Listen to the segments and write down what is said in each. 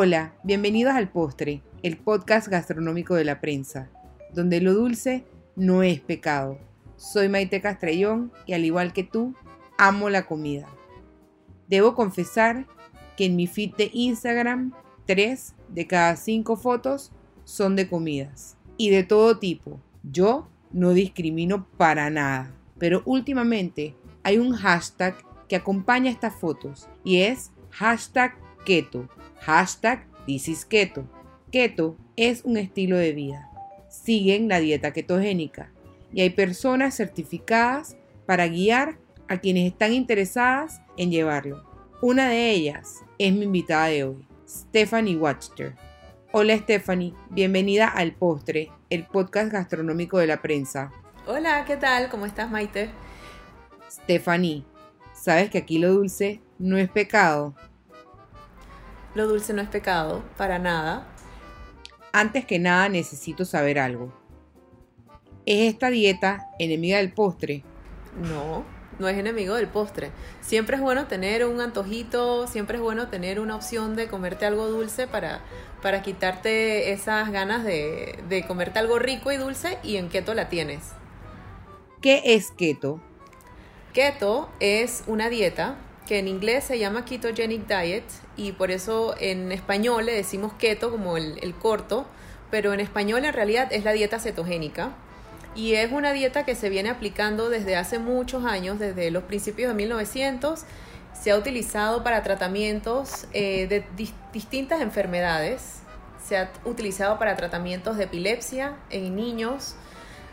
Hola, bienvenidos al Postre, el podcast gastronómico de la prensa, donde lo dulce no es pecado. Soy Maite Castrellón y al igual que tú, amo la comida. Debo confesar que en mi feed de Instagram, 3 de cada 5 fotos son de comidas y de todo tipo. Yo no discrimino para nada, pero últimamente hay un hashtag que acompaña estas fotos y es hashtag keto Hashtag This is Keto. Keto es un estilo de vida. Siguen la dieta ketogénica y hay personas certificadas para guiar a quienes están interesadas en llevarlo. Una de ellas es mi invitada de hoy, Stephanie Watcher. Hola Stephanie, bienvenida al Postre, el podcast gastronómico de la prensa. Hola, ¿qué tal? ¿Cómo estás Maite? Stephanie, ¿sabes que aquí lo dulce no es pecado? Lo dulce no es pecado, para nada. Antes que nada necesito saber algo. ¿Es esta dieta enemiga del postre? No, no es enemigo del postre. Siempre es bueno tener un antojito, siempre es bueno tener una opción de comerte algo dulce para, para quitarte esas ganas de, de comerte algo rico y dulce y en keto la tienes. ¿Qué es keto? Keto es una dieta que en inglés se llama Ketogenic Diet y por eso en español le decimos keto como el, corto, pero en español en realidad es la dieta cetogénica y es una dieta que se viene aplicando desde hace muchos años, desde los principios de 1900. Se ha utilizado para tratamientos eh, de distintas enfermedades. Se ha utilizado para tratamientos de epilepsia en niños,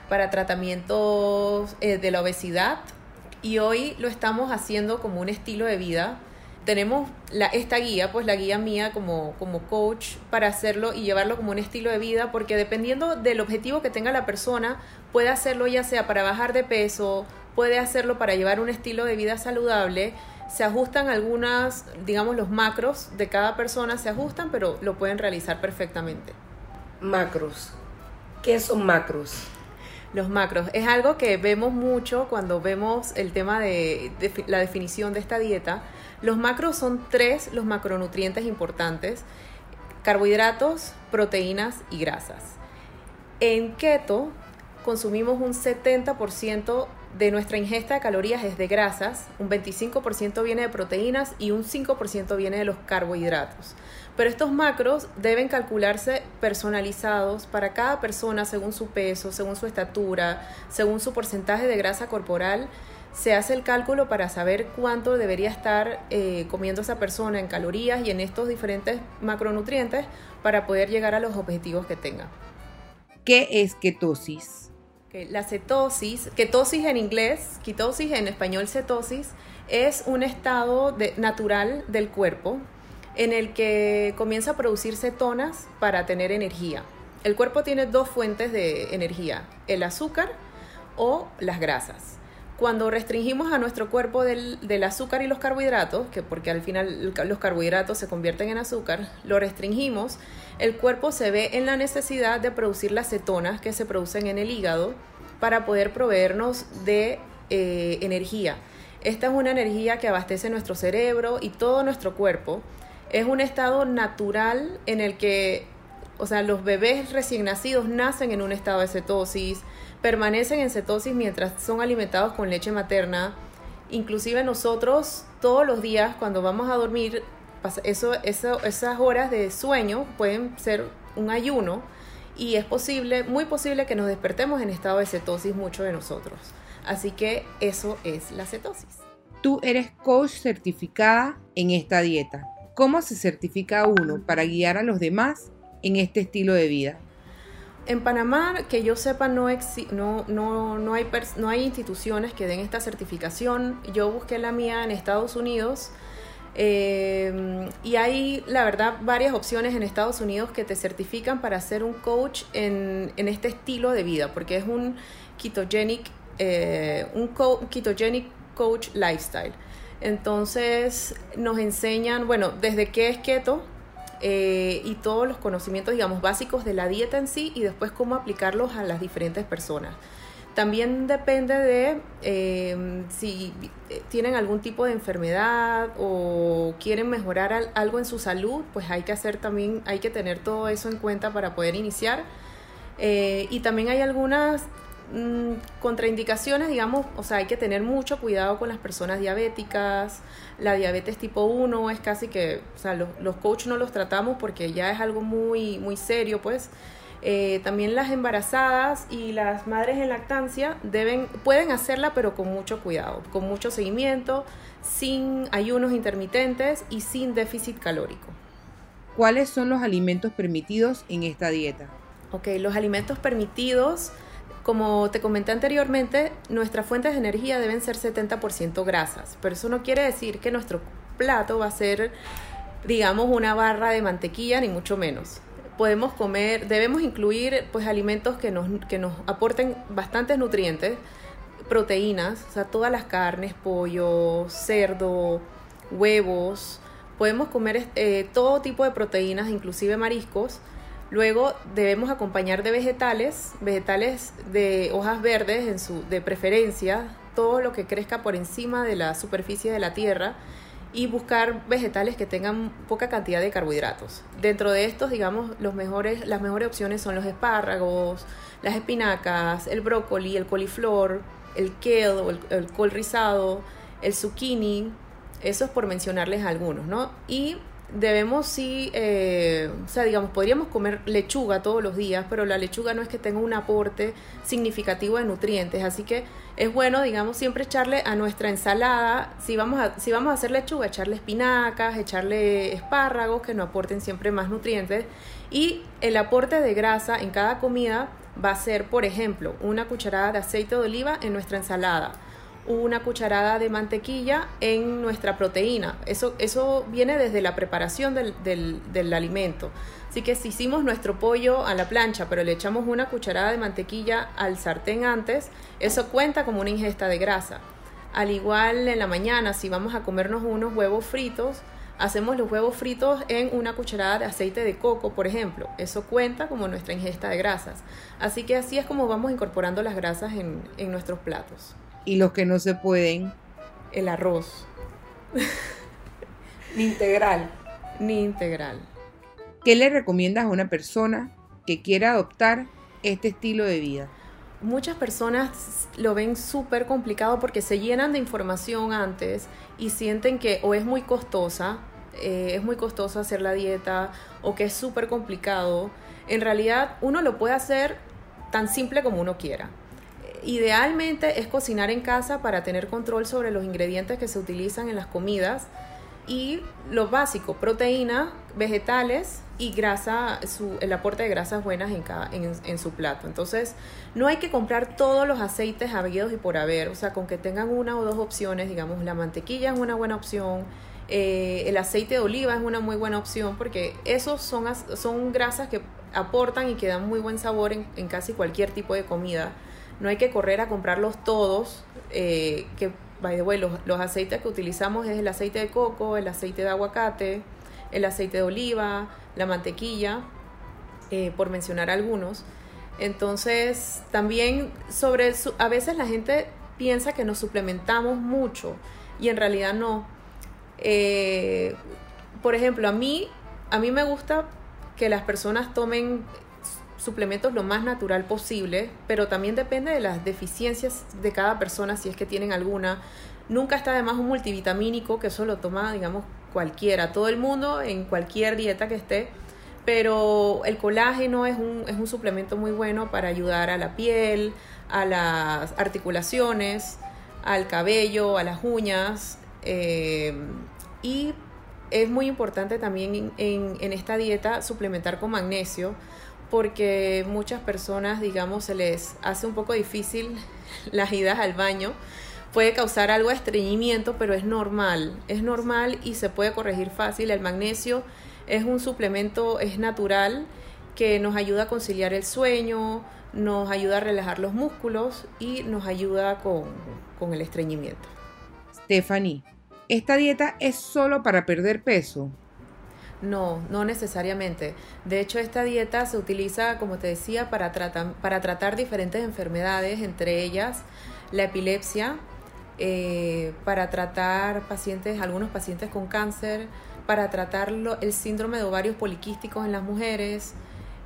para tratamientos eh, de la obesidad, y hoy lo estamos haciendo como un estilo de vida. Tenemos esta guía, pues la guía mía como, como coach para hacerlo y llevarlo como un estilo de vida, porque dependiendo del objetivo que tenga la persona, puede hacerlo ya sea para bajar de peso, puede hacerlo para llevar un estilo de vida saludable. Se ajustan algunas, digamos, los macros de cada persona se ajustan, pero lo pueden realizar perfectamente. Macros. ¿Qué son macros? Los macros. Es algo que vemos mucho cuando vemos el tema de, la definición de esta dieta. Los macros son tres los macronutrientes importantes. Carbohidratos, proteínas y grasas. En keto consumimos un 70% de nuestra ingesta de calorías es de grasas, un 25% viene de proteínas y un 5% viene de los carbohidratos. Pero estos macros deben calcularse personalizados para cada persona según su peso, según su estatura, según su porcentaje de grasa corporal. Se hace el cálculo para saber cuánto debería estar eh, comiendo esa persona en calorías y en estos diferentes macronutrientes para poder llegar a los objetivos que tenga. ¿Qué es ketosis? La cetosis, ketosis en inglés, ketosis en español cetosis, es un estado natural del cuerpo en el que comienza a producir cetonas para tener energía. El cuerpo tiene dos fuentes de energía, el azúcar o las grasas. Cuando restringimos a nuestro cuerpo del, azúcar y los carbohidratos, que porque al final los carbohidratos se convierten en azúcar, lo restringimos, el cuerpo se ve en la necesidad de producir las cetonas que se producen en el hígado para poder proveernos de eh, energía. Esta es una energía que abastece nuestro cerebro y todo nuestro cuerpo es un estado natural en el que, o sea, los bebés recién nacidos nacen en un estado de cetosis, permanecen en cetosis mientras son alimentados con leche materna. Inclusive nosotros todos los días cuando vamos a dormir, eso, eso, esas horas de sueño pueden ser un ayuno y es posible, muy posible que nos despertemos en estado de cetosis muchos de nosotros. Así que eso es la cetosis. Tú eres coach certificada en esta dieta. ¿Cómo se certifica uno para guiar a los demás en este estilo de vida? En Panamá, que yo sepa, no, no, no, no, hay no hay instituciones que den esta certificación. Yo busqué la mía en Estados Unidos eh, y hay, la verdad, varias opciones en Estados Unidos que te certifican para ser un coach en, en este estilo de vida, porque es un ketogenic, eh, un ketogenic coach lifestyle. Entonces nos enseñan, bueno, desde qué es keto eh, y todos los conocimientos, digamos, básicos de la dieta en sí y después cómo aplicarlos a las diferentes personas. También depende de eh, si tienen algún tipo de enfermedad o quieren mejorar algo en su salud, pues hay que hacer también, hay que tener todo eso en cuenta para poder iniciar. Eh, y también hay algunas mm, contraindicaciones, digamos, o sea, hay que tener mucho cuidado con las personas diabéticas. La diabetes tipo 1 es casi que, o sea, los, los coaches no los tratamos porque ya es algo muy, muy serio, pues. Eh, también las embarazadas y las madres en lactancia deben, pueden hacerla, pero con mucho cuidado, con mucho seguimiento, sin ayunos intermitentes y sin déficit calórico. ¿Cuáles son los alimentos permitidos en esta dieta? Ok, los alimentos permitidos, como te comenté anteriormente, nuestras fuentes de energía deben ser 70% grasas, pero eso no quiere decir que nuestro plato va a ser, digamos, una barra de mantequilla, ni mucho menos podemos comer, debemos incluir pues alimentos que nos, que nos aporten bastantes nutrientes, proteínas, o sea, todas las carnes, pollo, cerdo, huevos, podemos comer eh, todo tipo de proteínas, inclusive mariscos. Luego debemos acompañar de vegetales, vegetales de hojas verdes en su, de preferencia, todo lo que crezca por encima de la superficie de la tierra y buscar vegetales que tengan poca cantidad de carbohidratos. Dentro de estos, digamos, las mejores opciones son los espárragos, las espinacas, el brócoli, el coliflor, el kale o el, col rizado, el zucchini, eso es por mencionarles algunos, ¿no? Y debemos sí, eh, o sea, digamos, podríamos comer lechuga todos los días, pero la lechuga no es que tenga un aporte significativo de nutrientes, así que es bueno, digamos, siempre echarle a nuestra ensalada, si vamos a, si vamos a hacer lechuga, echarle espinacas, echarle espárragos que nos aporten siempre más nutrientes. Y el aporte de grasa en cada comida va a ser, por ejemplo, una cucharada de aceite de oliva en nuestra ensalada una cucharada de mantequilla en nuestra proteína. Eso, eso viene desde la preparación del, del, alimento. Así que si hicimos nuestro pollo a la plancha, pero le echamos una cucharada de mantequilla al sartén antes, eso cuenta como una ingesta de grasa. Al igual en la mañana, si vamos a comernos unos huevos fritos, hacemos los huevos fritos en una cucharada de aceite de coco, por ejemplo. Eso cuenta como nuestra ingesta de grasas. Así que así es como vamos incorporando las grasas en, en nuestros platos y los que no se pueden. El arroz. Ni integral. Ni integral. ¿Qué le recomiendas a una persona que quiera adoptar este estilo de vida? Muchas personas lo ven súper complicado porque se llenan de información antes y sienten que o es muy costosa, eh, es muy costoso hacer la dieta o que es súper complicado. En realidad uno lo puede hacer tan simple como uno quiera idealmente es cocinar en casa para tener control sobre los ingredientes que se utilizan en las comidas y lo básico, proteína, vegetales y grasa, el aporte de grasas buenas en, cada, en, su plato. Entonces, no hay que comprar todos los aceites habidos y por haber, o sea, con que tengan una o dos opciones, digamos, la mantequilla es una buena opción, eh, el aceite de oliva es una muy buena opción porque esos son, son grasas que aportan y que dan muy buen sabor en casi cualquier tipo de comida no hay que correr a comprarlos todos, eh, que, by the way, los, aceites que utilizamos es el aceite de coco, el aceite de aguacate, el aceite de oliva, la mantequilla, eh, por mencionar algunos. Entonces, también sobre, a veces la gente piensa que nos suplementamos mucho y en realidad no. Eh, por ejemplo, a mí, a mí me gusta que las personas tomen suplementos lo más natural posible, pero también depende de las deficiencias de cada persona, si es que tienen alguna. Nunca está de más un multivitamínico, que eso lo toma, digamos, cualquiera, todo el mundo, en cualquier dieta que esté, pero el colágeno es un, es un suplemento muy bueno para ayudar a la piel, a las articulaciones, al cabello, a las uñas, eh, y es muy importante también en, en esta dieta suplementar con magnesio, porque muchas personas, digamos, se les hace un poco difícil las idas al baño. Puede causar algo de estreñimiento, pero es normal, es normal y se puede corregir fácil. El magnesio es un suplemento, es natural, que nos ayuda a conciliar el sueño, nos ayuda a relajar los músculos y nos ayuda con, con el estreñimiento. Stephanie, ¿esta dieta es solo para perder peso? No, no necesariamente. De hecho, esta dieta se utiliza, como te decía, para, tratar, para tratar diferentes enfermedades, entre ellas la epilepsia, eh, para tratar pacientes, algunos pacientes con cáncer, para tratar el síndrome de ovarios poliquísticos en las mujeres,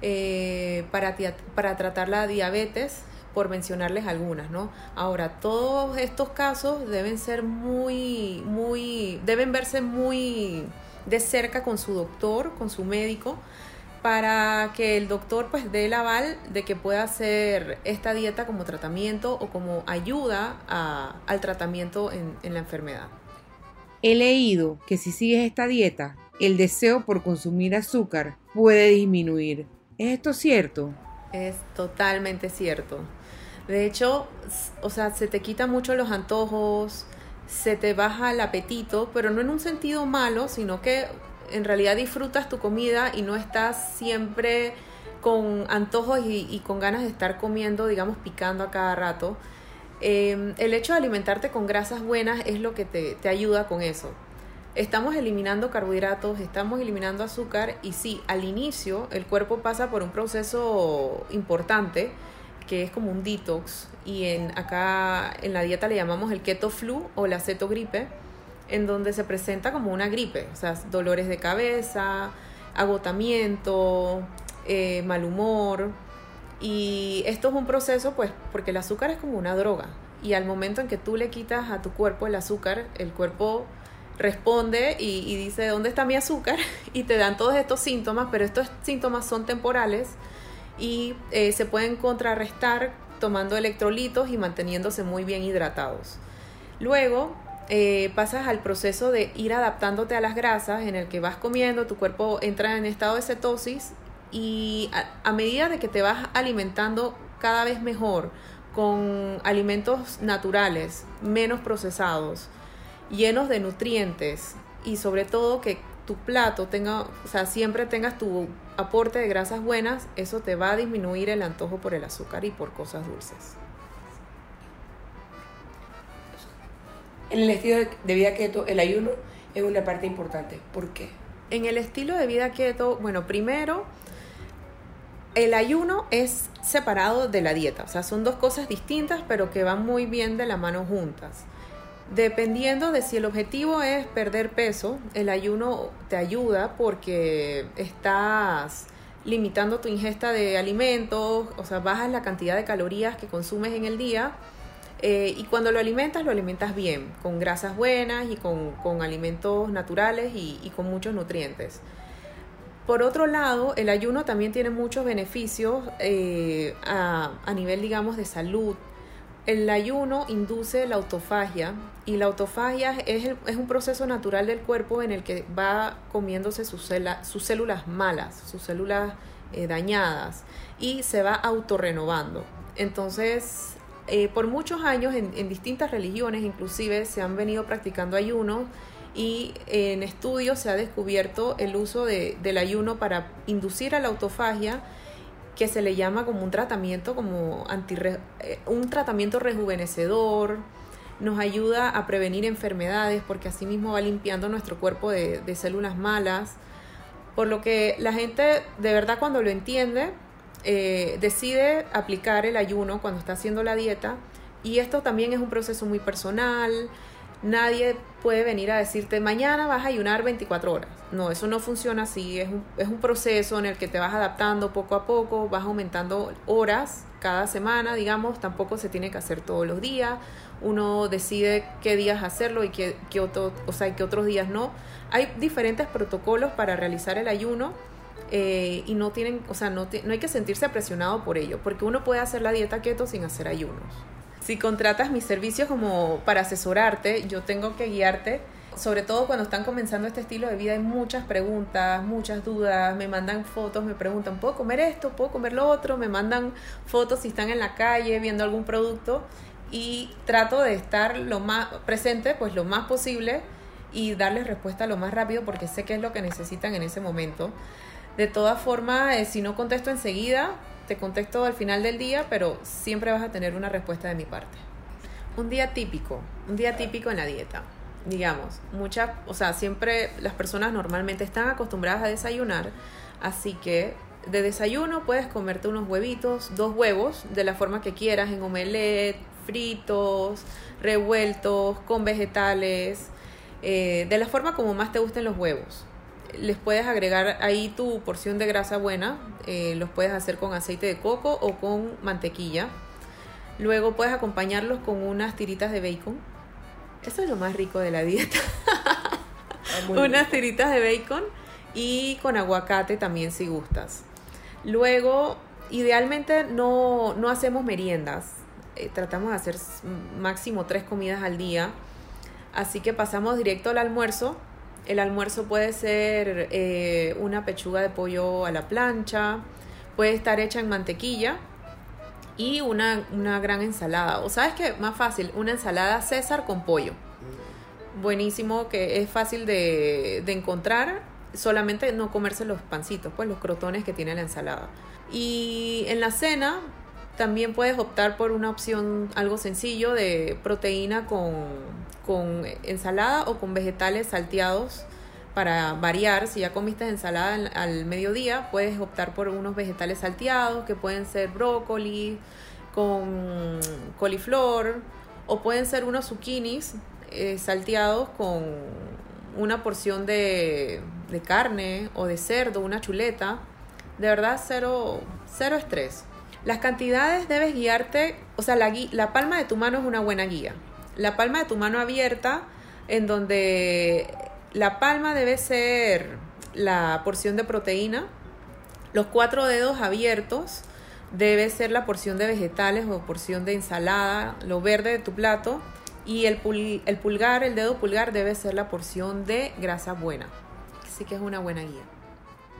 eh, para, para tratar la diabetes, por mencionarles algunas, ¿no? Ahora, todos estos casos deben ser muy, muy, deben verse muy de cerca con su doctor, con su médico, para que el doctor pues dé el aval de que pueda hacer esta dieta como tratamiento o como ayuda al tratamiento en, en la enfermedad. He leído que si sigues esta dieta, el deseo por consumir azúcar puede disminuir. ¿Es esto cierto? Es totalmente cierto. De hecho, o sea, se te quitan mucho los antojos, se te baja el apetito, pero no en un sentido malo, sino que en realidad disfrutas tu comida y no estás siempre con antojos y, con ganas de estar comiendo, digamos, picando a cada rato. Em, el hecho de alimentarte con grasas buenas es lo que te, te ayuda con eso. Estamos eliminando carbohidratos, estamos eliminando azúcar y sí, al inicio el cuerpo pasa por un proceso importante que es como un detox y en acá en la dieta le llamamos el keto flu o la cetogripe, en donde se presenta como una gripe, o sea, dolores de cabeza, agotamiento, eh, mal humor. Y esto es un proceso, pues, porque el azúcar es como una droga. Y al momento en que tú le quitas a tu cuerpo el azúcar, el cuerpo responde y, y dice, ¿dónde está mi azúcar? Y te dan todos estos síntomas, pero estos síntomas son temporales y eh, se pueden contrarrestar tomando electrolitos y manteniéndose muy bien hidratados. Luego eh, pasas al proceso de ir adaptándote a las grasas en el que vas comiendo, tu cuerpo entra en estado de cetosis y a, medida de que te vas alimentando cada vez mejor con alimentos naturales, menos procesados, llenos de nutrientes y sobre todo que tu plato tenga, o sea, siempre tengas tu aporte de grasas buenas, eso te va a disminuir el antojo por el azúcar y por cosas dulces. En el estilo de vida keto, el ayuno es una parte importante. ¿Por qué? En el estilo de vida keto, bueno, primero, el ayuno es separado de la dieta, o sea, son dos cosas distintas, pero que van muy bien de la mano juntas. Dependiendo de si el objetivo es perder peso, el ayuno te ayuda porque estás limitando tu ingesta de alimentos, o sea, bajas la cantidad de calorías que consumes en el día eh, y cuando lo alimentas, lo alimentas bien, con grasas buenas y con, alimentos naturales y, con muchos nutrientes. Por otro lado, el ayuno también tiene muchos beneficios eh, a, a nivel, digamos, de salud, el ayuno induce la autofagia y la autofagia es, un proceso natural del cuerpo en el que va comiéndose sus, células malas, sus células eh, dañadas y se va autorrenovando. Entonces, eh, por muchos años en, distintas religiones inclusive se han venido practicando ayuno y en estudios se ha descubierto el uso del ayuno para inducir a la autofagia que se le llama como un tratamiento, como anti, eh, un tratamiento rejuvenecedor, nos ayuda a prevenir enfermedades porque así mismo va limpiando nuestro cuerpo de, células malas. Por lo que la gente de verdad cuando lo entiende eh, decide aplicar el ayuno cuando está haciendo la dieta y esto también es un proceso muy personal, nadie puede venir a decirte mañana vas a ayunar 24 horas. No, eso no funciona así, es un, es un proceso en el que te vas adaptando poco a poco, vas aumentando horas cada semana, digamos, tampoco se tiene que hacer todos los días, uno decide qué días hacerlo y qué, qué, otro, o sea, qué otros días no. Hay diferentes protocolos para realizar el ayuno. Eh, y no tienen, o sea, no, no hay que sentirse presionado por ello, porque uno puede hacer la dieta keto sin hacer ayunos si contratas mis servicios como para asesorarte, yo tengo que guiarte. Sobre todo cuando están comenzando este estilo de vida hay muchas preguntas, muchas dudas, me mandan fotos, me preguntan, ¿puedo comer esto? ¿Puedo comer lo otro? Me mandan fotos si están en la calle viendo algún producto y trato de estar lo más presente, pues lo más posible y darles respuesta lo más rápido porque sé que es lo que necesitan en ese momento. De todas formas, eh, si no contesto enseguida, te contesto al final del día, pero siempre vas a tener una respuesta de mi parte. Un día típico, un día típico en la dieta. digamos, muchas, o sea, siempre las personas normalmente están acostumbradas a desayunar, así que de desayuno puedes comerte unos huevitos, dos huevos, de la forma que quieras, en omelette, fritos, revueltos, con vegetales, eh, de la forma como más te gusten los huevos. Les puedes agregar ahí tu porción de grasa buena, eh, los puedes hacer con aceite de coco o con mantequilla. Luego puedes acompañarlos con unas tiritas de bacon. Eso es lo más rico de la dieta. Ah, unas tiritas de bacon y con aguacate también si gustas. Luego, idealmente no, no hacemos meriendas. Eh, tratamos de hacer máximo tres comidas al día. Así que pasamos directo al almuerzo. El almuerzo puede ser eh, una pechuga de pollo a la plancha, puede estar hecha en mantequilla y una, una gran ensalada. O sabes que más fácil, una ensalada César con pollo. Buenísimo, que es fácil de, de encontrar, solamente no comerse los pancitos, pues los crotones que tiene la ensalada. Y en la cena también puedes optar por una opción algo sencillo de proteína con, con ensalada o con vegetales salteados para variar. Si ya comiste ensalada al, mediodía, puedes optar por unos vegetales salteados que pueden ser brócoli con coliflor o pueden ser unos zucchinis eh, salteados con una porción de, de carne o de cerdo, una chuleta. De verdad, cero, cero estrés. Las cantidades debes guiarte, o sea, la, palma de tu mano es una buena guía. La palma de tu mano abierta, en donde la palma debe ser la porción de proteína, los cuatro dedos abiertos debe ser la porción de vegetales o porción de ensalada, lo verde de tu plato, y el, el pulgar, el dedo pulgar debe ser la porción de grasa buena. Así que es una buena guía.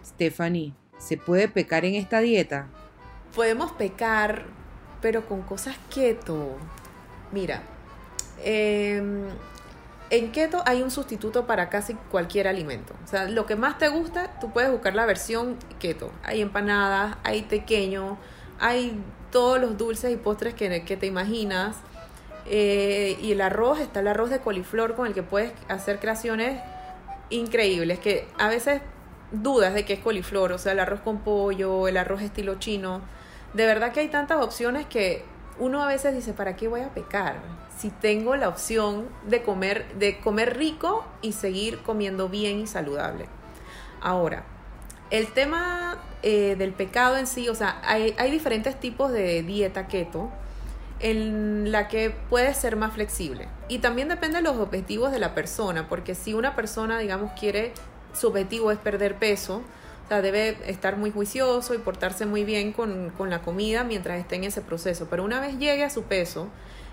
Stephanie, ¿se puede pecar en esta dieta? Podemos pecar, pero con cosas keto. Mira, em, en keto hay un sustituto para casi cualquier alimento. O sea, lo que más te gusta, tú puedes buscar la versión keto. Hay empanadas, hay pequeño, hay todos los dulces y postres que, que te imaginas. Eh, y el arroz, está el arroz de coliflor con el que puedes hacer creaciones increíbles, que a veces dudas de que es coliflor, o sea, el arroz con pollo, el arroz estilo chino. De verdad que hay tantas opciones que uno a veces dice, ¿para qué voy a pecar? Si tengo la opción de comer, de comer rico y seguir comiendo bien y saludable. Ahora, el tema eh, del pecado en sí, o sea, hay, hay diferentes tipos de dieta keto en la que puede ser más flexible. Y también depende de los objetivos de la persona, porque si una persona, digamos, quiere, su objetivo es perder peso, debe estar muy juicioso y portarse muy bien con, con la comida mientras esté en ese proceso. Pero una vez llegue a su peso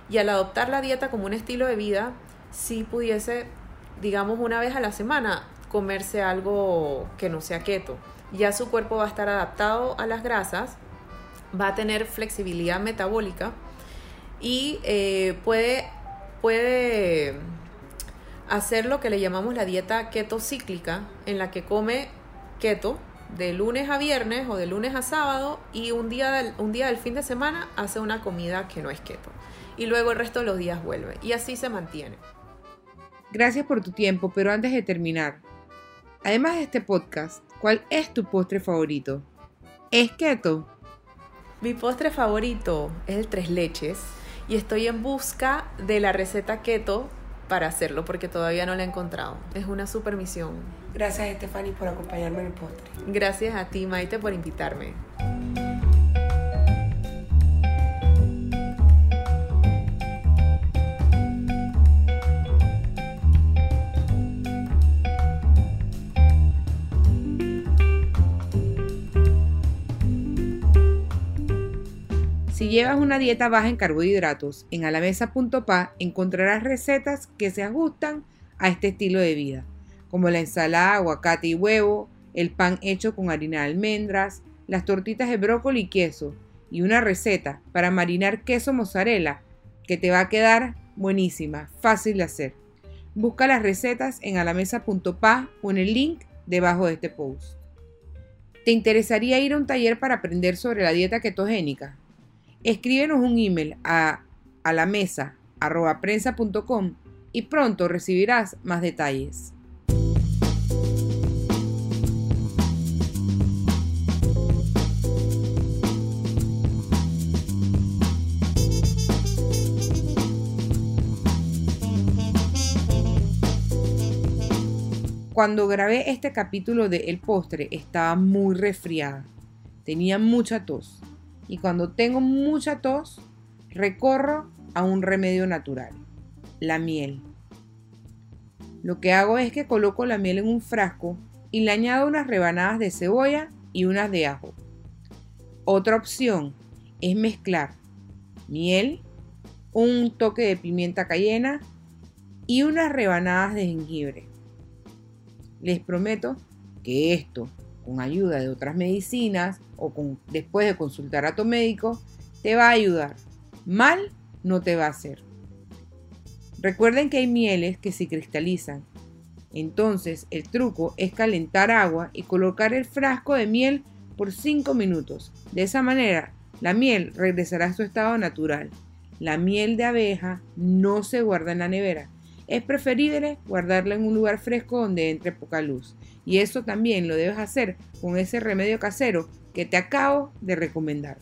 y al adoptar la dieta como un estilo de vida, sí pudiese, digamos, una vez a la semana comerse algo que no sea keto. Ya su cuerpo va a estar adaptado a las grasas, va a tener flexibilidad metabólica y eh, puede, puede hacer lo que le llamamos la dieta keto cíclica, en la que come keto de lunes a viernes o de lunes a sábado y un día del, un día del fin de semana hace una comida que no es keto. Y luego el resto de los días vuelve. Y así se mantiene. Gracias por tu tiempo, pero antes de terminar, además de este podcast, ¿cuál es tu postre favorito? ¿Es keto? Mi postre favorito es el tres leches y estoy en busca de la receta keto para hacerlo porque todavía no la he encontrado. Es una super misión. Gracias, Stephanie, por acompañarme en el postre. Gracias a ti, Maite, por invitarme. Si llevas una dieta baja en carbohidratos, en alamesa.pa encontrarás recetas que se ajustan a este estilo de vida, como la ensalada, aguacate y huevo, el pan hecho con harina de almendras, las tortitas de brócoli y queso, y una receta para marinar queso mozzarella que te va a quedar buenísima, fácil de hacer. Busca las recetas en alamesa.pa o en el link debajo de este post. ¿Te interesaría ir a un taller para aprender sobre la dieta ketogénica? Escríbenos un email a, a la mesa prensa.com y pronto recibirás más detalles. Cuando grabé este capítulo de El postre estaba muy resfriada. Tenía mucha tos. Y cuando tengo mucha tos, recorro a un remedio natural, la miel. Lo que hago es que coloco la miel en un frasco y le añado unas rebanadas de cebolla y unas de ajo. Otra opción es mezclar miel, un toque de pimienta cayena y unas rebanadas de jengibre. Les prometo que esto, con ayuda de otras medicinas o con, después de consultar a tu médico, te va a ayudar. Mal no te va a hacer. Recuerden que hay mieles que se cristalizan. Entonces el truco es calentar agua y colocar el frasco de miel por 5 minutos. De esa manera, la miel regresará a su estado natural. La miel de abeja no se guarda en la nevera, es preferible guardarla en un lugar fresco donde entre poca luz. Y eso también lo debes hacer con ese remedio casero que te acabo de recomendar.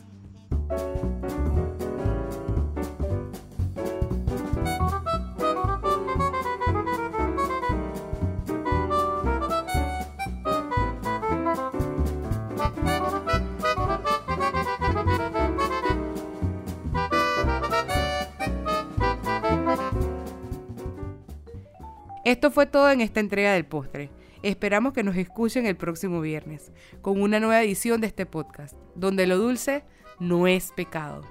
Esto fue todo en esta entrega del postre. Esperamos que nos escuchen el próximo viernes con una nueva edición de este podcast, donde lo dulce no es pecado.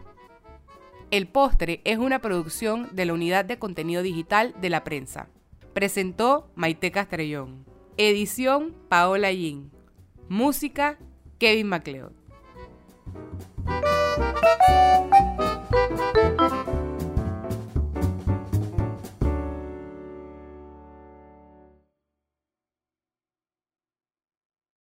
El postre es una producción de la unidad de contenido digital de la prensa. Presentó Maite Castrellón. Edición Paola Yin. Música Kevin MacLeod.